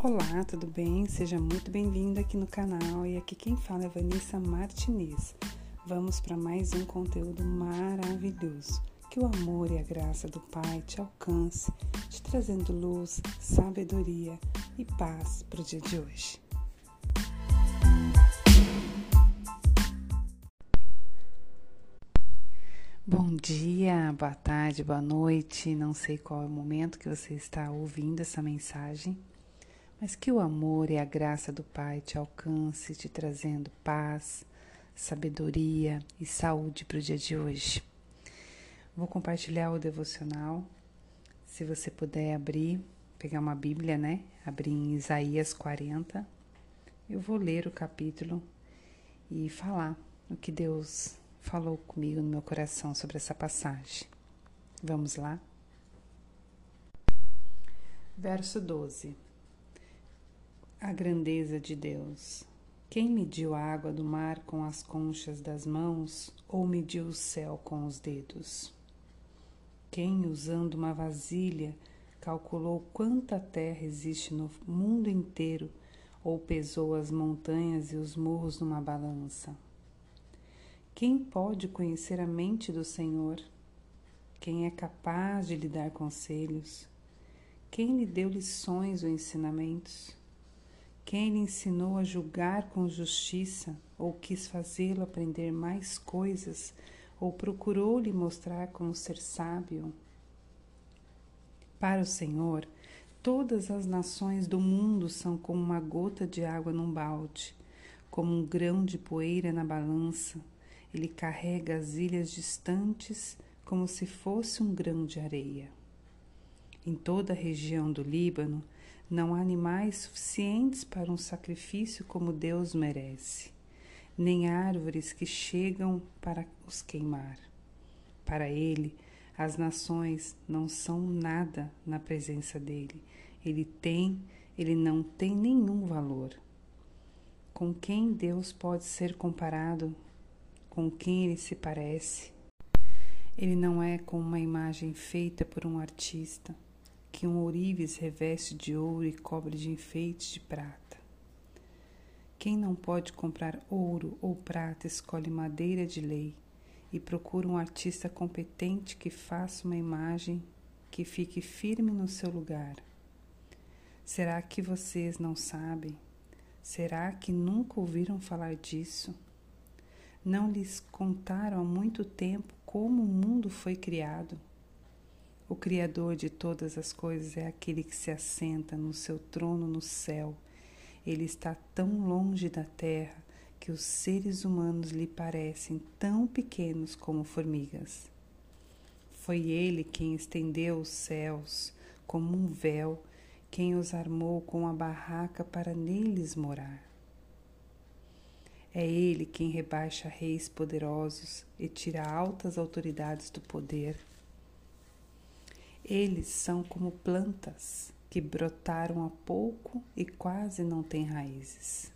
Olá, tudo bem? Seja muito bem-vindo aqui no canal e aqui quem fala é Vanessa Martinez. Vamos para mais um conteúdo maravilhoso. Que o amor e a graça do Pai te alcance, te trazendo luz, sabedoria e paz para o dia de hoje. Bom dia, boa tarde, boa noite. Não sei qual é o momento que você está ouvindo essa mensagem mas que o amor e a graça do Pai te alcance, te trazendo paz, sabedoria e saúde para o dia de hoje. Vou compartilhar o devocional. Se você puder abrir, pegar uma Bíblia, né? Abrir em Isaías 40. Eu vou ler o capítulo e falar o que Deus falou comigo no meu coração sobre essa passagem. Vamos lá? Verso 12 a grandeza de Deus. Quem mediu a água do mar com as conchas das mãos ou mediu o céu com os dedos? Quem, usando uma vasilha, calculou quanta terra existe no mundo inteiro ou pesou as montanhas e os morros numa balança? Quem pode conhecer a mente do Senhor? Quem é capaz de lhe dar conselhos? Quem lhe deu lições ou ensinamentos? Quem lhe ensinou a julgar com justiça, ou quis fazê-lo aprender mais coisas, ou procurou lhe mostrar como ser sábio? Para o Senhor, todas as nações do mundo são como uma gota de água num balde, como um grão de poeira na balança. Ele carrega as ilhas distantes como se fosse um grão de areia. Em toda a região do Líbano, não há animais suficientes para um sacrifício como Deus merece, nem árvores que chegam para os queimar. Para ele, as nações não são nada na presença dele. Ele tem, ele não tem nenhum valor. Com quem Deus pode ser comparado? Com quem ele se parece? Ele não é como uma imagem feita por um artista que um ourives reveste de ouro e cobre de enfeites de prata. Quem não pode comprar ouro ou prata escolhe madeira de lei e procura um artista competente que faça uma imagem que fique firme no seu lugar. Será que vocês não sabem? Será que nunca ouviram falar disso? Não lhes contaram há muito tempo como o mundo foi criado? O Criador de todas as coisas é aquele que se assenta no seu trono no céu. Ele está tão longe da terra que os seres humanos lhe parecem tão pequenos como formigas. Foi ele quem estendeu os céus como um véu, quem os armou com a barraca para neles morar. É ele quem rebaixa reis poderosos e tira altas autoridades do poder eles são como plantas que brotaram há pouco e quase não têm raízes.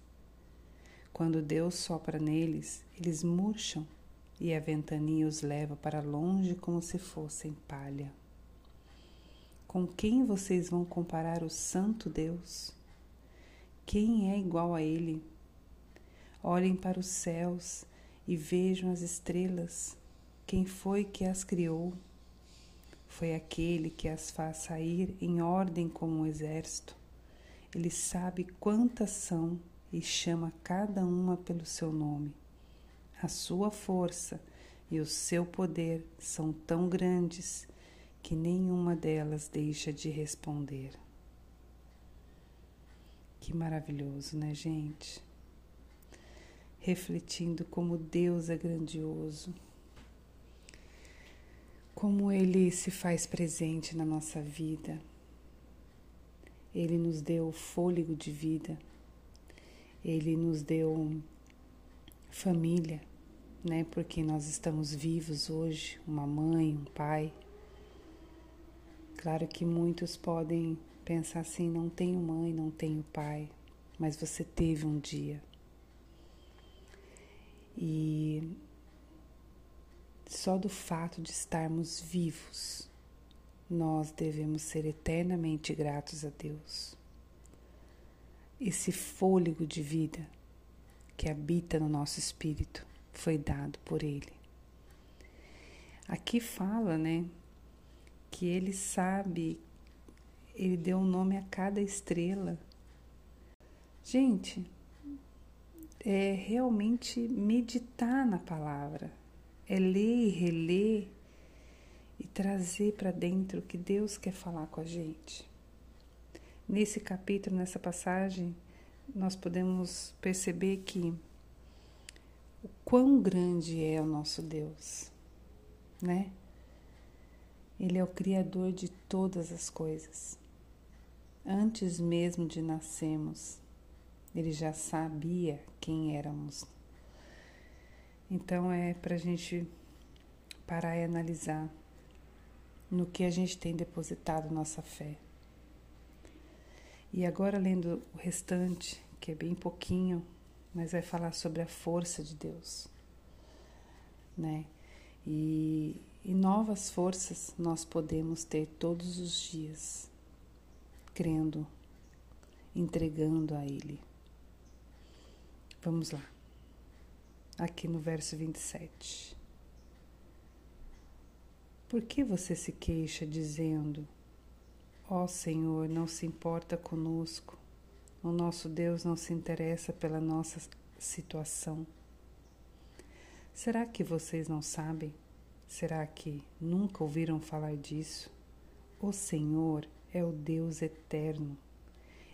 Quando Deus sopra neles, eles murcham e a ventania os leva para longe como se fossem palha. Com quem vocês vão comparar o Santo Deus? Quem é igual a Ele? Olhem para os céus e vejam as estrelas. Quem foi que as criou? Foi aquele que as faz sair em ordem como um exército. Ele sabe quantas são e chama cada uma pelo seu nome. A sua força e o seu poder são tão grandes que nenhuma delas deixa de responder. Que maravilhoso, né, gente? Refletindo como Deus é grandioso como Ele se faz presente na nossa vida. Ele nos deu fôlego de vida, Ele nos deu família, né? Porque nós estamos vivos hoje, uma mãe, um pai. Claro que muitos podem pensar assim: não tenho mãe, não tenho pai, mas você teve um dia. E só do fato de estarmos vivos, nós devemos ser eternamente gratos a Deus. esse fôlego de vida que habita no nosso espírito foi dado por Ele. Aqui fala, né, que Ele sabe, Ele deu um nome a cada estrela. Gente, é realmente meditar na palavra, é ler e reler e trazer para dentro o que Deus quer falar com a gente. Nesse capítulo, nessa passagem, nós podemos perceber que o quão grande é o nosso Deus, né? Ele é o Criador de todas as coisas. Antes mesmo de nascermos, ele já sabia quem éramos. Então é para a gente parar e analisar no que a gente tem depositado nossa fé. E agora, lendo o restante, que é bem pouquinho, mas vai falar sobre a força de Deus, né? E, e novas forças nós podemos ter todos os dias, crendo, entregando a Ele. Vamos lá, aqui no verso 27. Por que você se queixa dizendo: Ó oh, Senhor, não se importa conosco, o nosso Deus não se interessa pela nossa situação? Será que vocês não sabem? Será que nunca ouviram falar disso? O Senhor é o Deus eterno.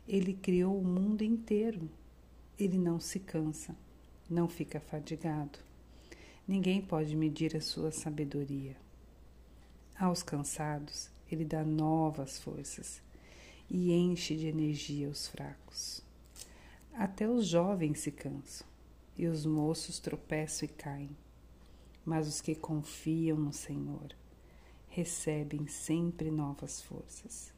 Ele criou o mundo inteiro. Ele não se cansa, não fica fadigado. Ninguém pode medir a sua sabedoria. Aos cansados, ele dá novas forças e enche de energia os fracos. Até os jovens se cansam e os moços tropeçam e caem. Mas os que confiam no Senhor recebem sempre novas forças.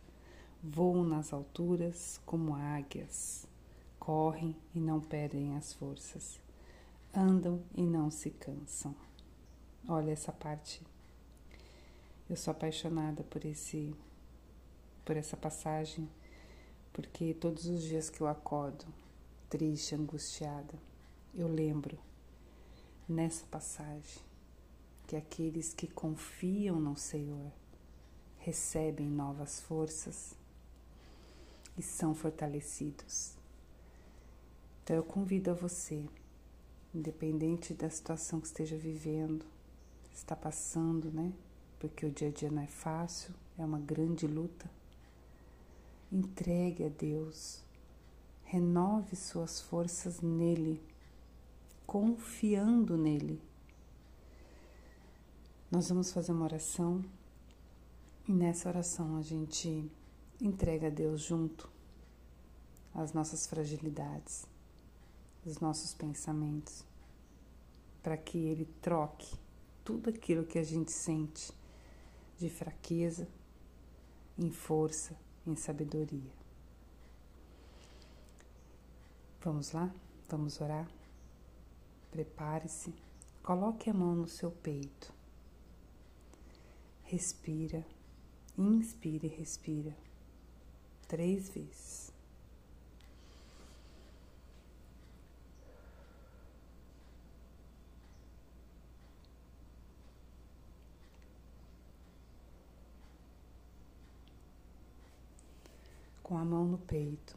Voam nas alturas como águias, correm e não perdem as forças, andam e não se cansam. Olha essa parte eu sou apaixonada por esse por essa passagem, porque todos os dias que eu acordo triste, angustiada, eu lembro nessa passagem que aqueles que confiam no Senhor recebem novas forças e são fortalecidos. Então eu convido a você, independente da situação que esteja vivendo, está passando, né? porque o dia a dia não é fácil, é uma grande luta. Entregue a Deus, renove suas forças nele, confiando nele. Nós vamos fazer uma oração e nessa oração a gente entrega a Deus junto as nossas fragilidades, os nossos pensamentos, para que Ele troque tudo aquilo que a gente sente de fraqueza em força, em sabedoria. Vamos lá? Vamos orar? Prepare-se, coloque a mão no seu peito. Respira, inspire e respira três vezes. Com a mão no peito.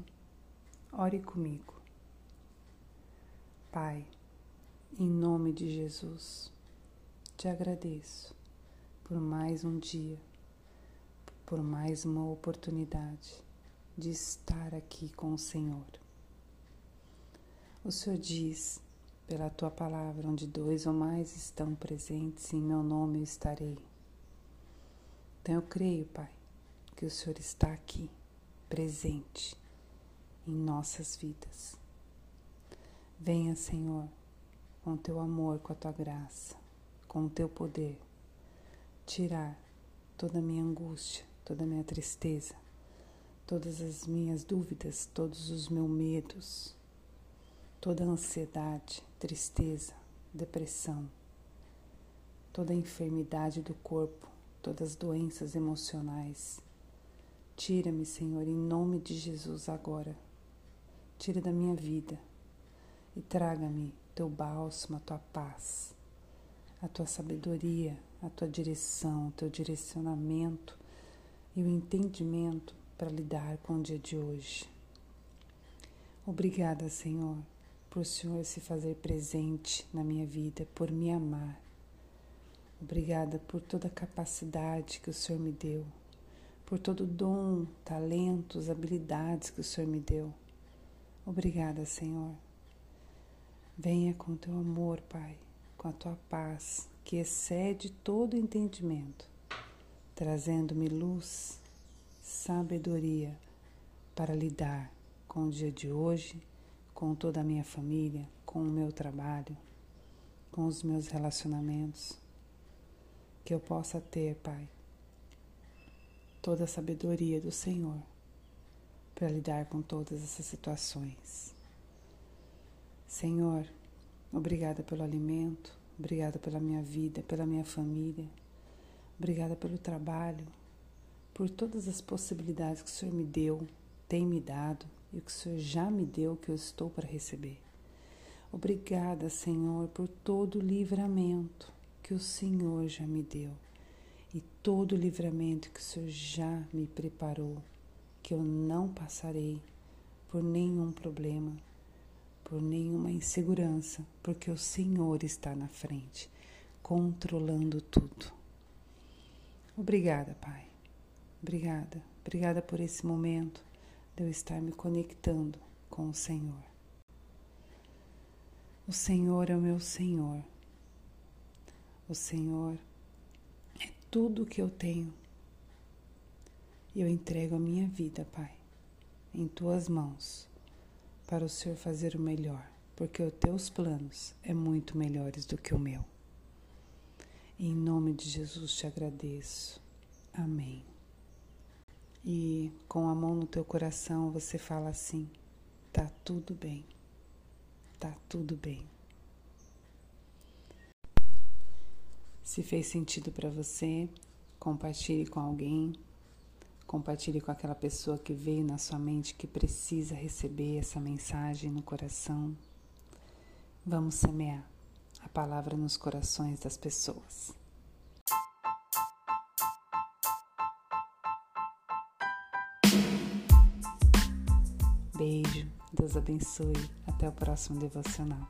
Ore comigo. Pai, em nome de Jesus, te agradeço por mais um dia, por mais uma oportunidade de estar aqui com o Senhor. O Senhor diz, pela tua palavra, onde dois ou mais estão presentes, em meu nome eu estarei. Então eu creio, Pai, que o Senhor está aqui presente em nossas vidas. Venha, Senhor, com teu amor, com a tua graça, com o teu poder, tirar toda a minha angústia, toda a minha tristeza, todas as minhas dúvidas, todos os meus medos, toda a ansiedade, tristeza, depressão, toda a enfermidade do corpo, todas as doenças emocionais Tira-me, Senhor, em nome de Jesus agora. tire da minha vida e traga-me teu bálsamo, a tua paz, a tua sabedoria, a tua direção, o teu direcionamento e o entendimento para lidar com o dia de hoje. Obrigada, Senhor, por o Senhor se fazer presente na minha vida, por me amar. Obrigada por toda a capacidade que o Senhor me deu, por todo o dom, talentos, habilidades que o Senhor me deu. Obrigada, Senhor. Venha com teu amor, Pai, com a tua paz, que excede todo entendimento, trazendo-me luz, sabedoria para lidar com o dia de hoje, com toda a minha família, com o meu trabalho, com os meus relacionamentos. Que eu possa ter, Pai, toda a sabedoria do Senhor para lidar com todas essas situações. Senhor, obrigada pelo alimento, obrigada pela minha vida, pela minha família, obrigada pelo trabalho, por todas as possibilidades que o Senhor me deu, tem me dado e que o Senhor já me deu que eu estou para receber. Obrigada, Senhor, por todo o livramento que o Senhor já me deu e todo o livramento que o Senhor já me preparou, que eu não passarei por nenhum problema, por nenhuma insegurança, porque o Senhor está na frente, controlando tudo. Obrigada, Pai. Obrigada. Obrigada por esse momento de eu estar me conectando com o Senhor. O Senhor é o meu Senhor. O Senhor é tudo o que eu tenho. Eu entrego a minha vida, Pai, em tuas mãos para o Senhor fazer o melhor, porque os teus planos é muito melhores do que o meu. Em nome de Jesus te agradeço. Amém. E com a mão no teu coração você fala assim: tá tudo bem. Tá tudo bem. Se fez sentido para você, compartilhe com alguém Compartilhe com aquela pessoa que veio na sua mente que precisa receber essa mensagem no coração. Vamos semear a palavra nos corações das pessoas. Beijo, Deus abençoe. Até o próximo devocional.